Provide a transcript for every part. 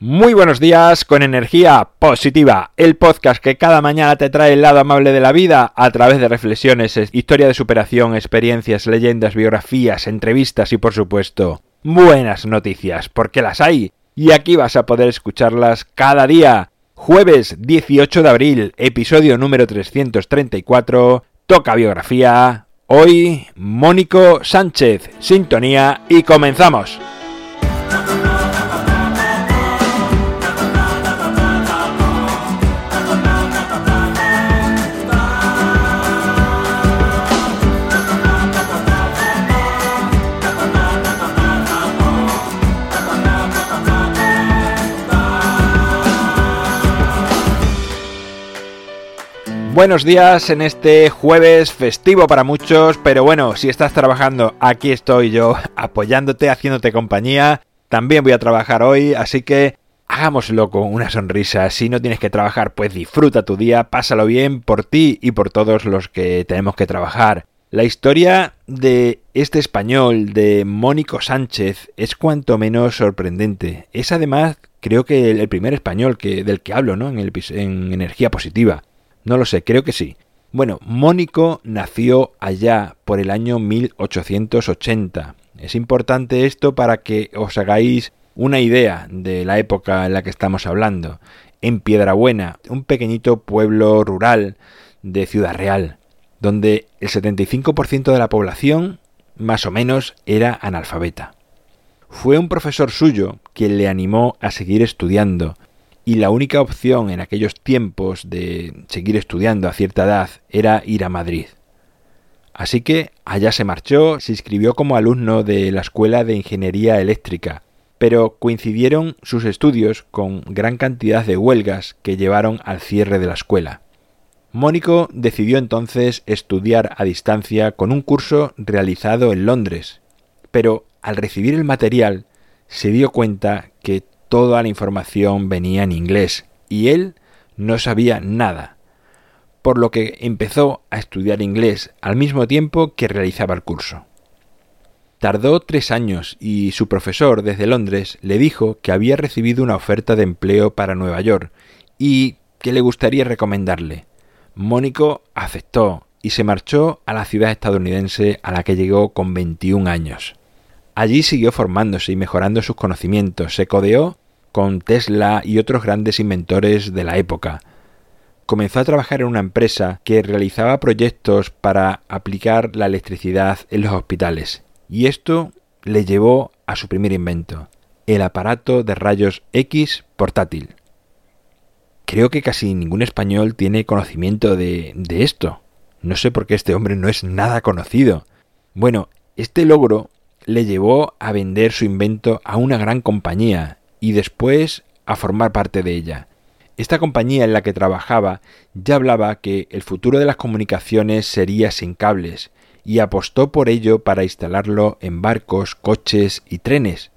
Muy buenos días con energía positiva, el podcast que cada mañana te trae el lado amable de la vida a través de reflexiones, historia de superación, experiencias, leyendas, biografías, entrevistas y por supuesto buenas noticias, porque las hay y aquí vas a poder escucharlas cada día. Jueves 18 de abril, episodio número 334, toca biografía. Hoy, Mónico Sánchez, sintonía y comenzamos. Buenos días en este jueves festivo para muchos, pero bueno, si estás trabajando, aquí estoy yo apoyándote, haciéndote compañía. También voy a trabajar hoy, así que hagámoslo con una sonrisa. Si no tienes que trabajar, pues disfruta tu día, pásalo bien por ti y por todos los que tenemos que trabajar. La historia de este español, de Mónico Sánchez, es cuanto menos sorprendente. Es además, creo que el primer español que, del que hablo, ¿no? En, el, en Energía Positiva. No lo sé, creo que sí. Bueno, Mónico nació allá por el año 1880. Es importante esto para que os hagáis una idea de la época en la que estamos hablando. En Piedrabuena, un pequeñito pueblo rural de Ciudad Real, donde el 75% de la población, más o menos, era analfabeta. Fue un profesor suyo quien le animó a seguir estudiando y la única opción en aquellos tiempos de seguir estudiando a cierta edad era ir a Madrid. Así que allá se marchó, se inscribió como alumno de la Escuela de Ingeniería Eléctrica, pero coincidieron sus estudios con gran cantidad de huelgas que llevaron al cierre de la escuela. Mónico decidió entonces estudiar a distancia con un curso realizado en Londres, pero al recibir el material se dio cuenta que toda la información venía en inglés y él no sabía nada, por lo que empezó a estudiar inglés al mismo tiempo que realizaba el curso. Tardó tres años y su profesor desde Londres le dijo que había recibido una oferta de empleo para Nueva York y que le gustaría recomendarle. Mónico aceptó y se marchó a la ciudad estadounidense a la que llegó con 21 años. Allí siguió formándose y mejorando sus conocimientos, se codeó con Tesla y otros grandes inventores de la época. Comenzó a trabajar en una empresa que realizaba proyectos para aplicar la electricidad en los hospitales, y esto le llevó a su primer invento, el aparato de rayos X portátil. Creo que casi ningún español tiene conocimiento de, de esto. No sé por qué este hombre no es nada conocido. Bueno, este logro le llevó a vender su invento a una gran compañía y después a formar parte de ella. Esta compañía en la que trabajaba ya hablaba que el futuro de las comunicaciones sería sin cables y apostó por ello para instalarlo en barcos, coches y trenes.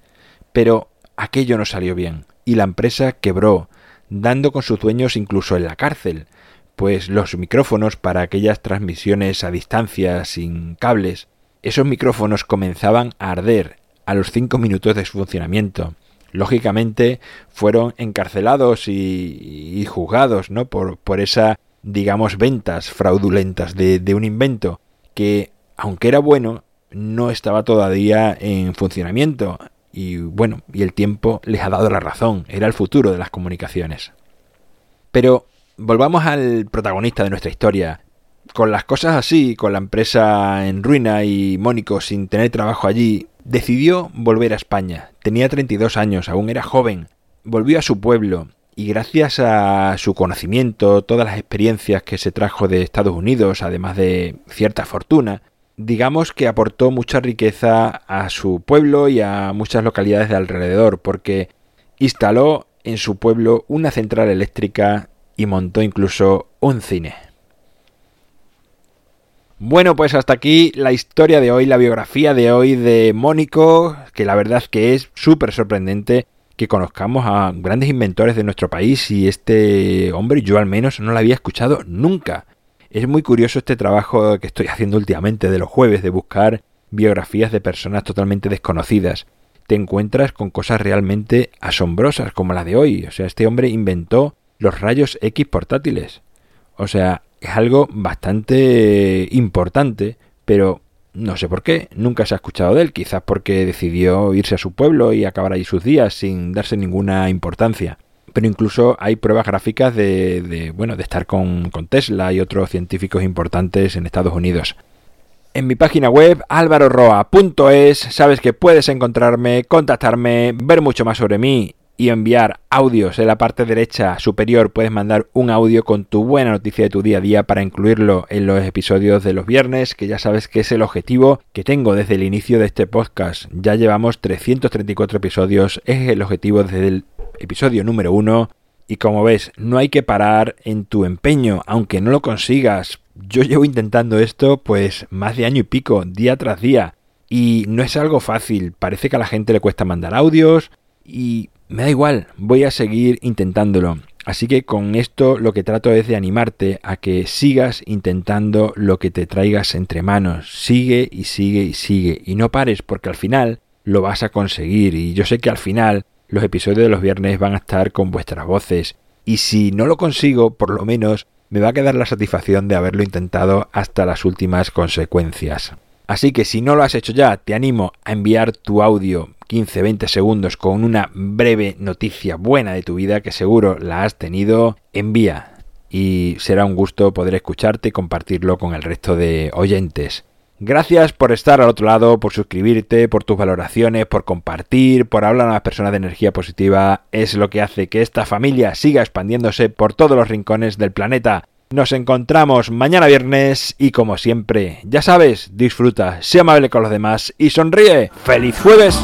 Pero aquello no salió bien y la empresa quebró, dando con sus dueños incluso en la cárcel, pues los micrófonos para aquellas transmisiones a distancia sin cables esos micrófonos comenzaban a arder a los cinco minutos de su funcionamiento. Lógicamente fueron encarcelados y, juzgados ¿no? por, por esa, digamos, ventas fraudulentas de, de un invento que, aunque era bueno, no estaba todavía en funcionamiento. Y bueno, y el tiempo les ha dado la razón, era el futuro de las comunicaciones. Pero volvamos al protagonista de nuestra historia, con las cosas así, con la empresa en ruina y Mónico sin tener trabajo allí, decidió volver a España. Tenía 32 años, aún era joven. Volvió a su pueblo y gracias a su conocimiento, todas las experiencias que se trajo de Estados Unidos, además de cierta fortuna, digamos que aportó mucha riqueza a su pueblo y a muchas localidades de alrededor, porque instaló en su pueblo una central eléctrica y montó incluso un cine. Bueno, pues hasta aquí la historia de hoy, la biografía de hoy de Mónico, que la verdad es que es súper sorprendente que conozcamos a grandes inventores de nuestro país y este hombre yo al menos no lo había escuchado nunca. Es muy curioso este trabajo que estoy haciendo últimamente de los jueves de buscar biografías de personas totalmente desconocidas. te encuentras con cosas realmente asombrosas como la de hoy. O sea, este hombre inventó los rayos X portátiles. O sea, es algo bastante importante, pero no sé por qué, nunca se ha escuchado de él, quizás porque decidió irse a su pueblo y acabar ahí sus días sin darse ninguna importancia. Pero incluso hay pruebas gráficas de, bueno, de estar con, con Tesla y otros científicos importantes en Estados Unidos. En mi página web alvaroroa.es sabes que puedes encontrarme, contactarme, ver mucho más sobre mí y enviar audios. En la parte derecha superior puedes mandar un audio con tu buena noticia de tu día a día para incluirlo en los episodios de los viernes, que ya sabes que es el objetivo que tengo desde el inicio de este podcast. Ya llevamos 334 episodios, es el objetivo desde el episodio número 1. Y como ves, no hay que parar en tu empeño, aunque no lo consigas. Yo llevo intentando esto pues más de año y pico, día tras día. Y no es algo fácil, parece que a la gente le cuesta mandar audios y me da igual, voy a seguir intentándolo. Así que con esto lo que trato es de animarte a que sigas intentando lo que te traigas entre manos. Sigue y sigue y sigue. Y no pares porque al final lo vas a conseguir. Y yo sé que al final los episodios de los viernes van a estar con vuestras voces. Y si no lo consigo, por lo menos me va a quedar la satisfacción de haberlo intentado hasta las últimas consecuencias. Así que si no lo has hecho ya, te animo a enviar tu audio 15-20 segundos con una breve noticia buena de tu vida que seguro la has tenido, envía y será un gusto poder escucharte y compartirlo con el resto de oyentes. Gracias por estar al otro lado, por suscribirte, por tus valoraciones, por compartir, por hablar a las personas de energía positiva. Es lo que hace que esta familia siga expandiéndose por todos los rincones del planeta. Nos encontramos mañana viernes y como siempre, ya sabes, disfruta, sea amable con los demás y sonríe. ¡Feliz jueves!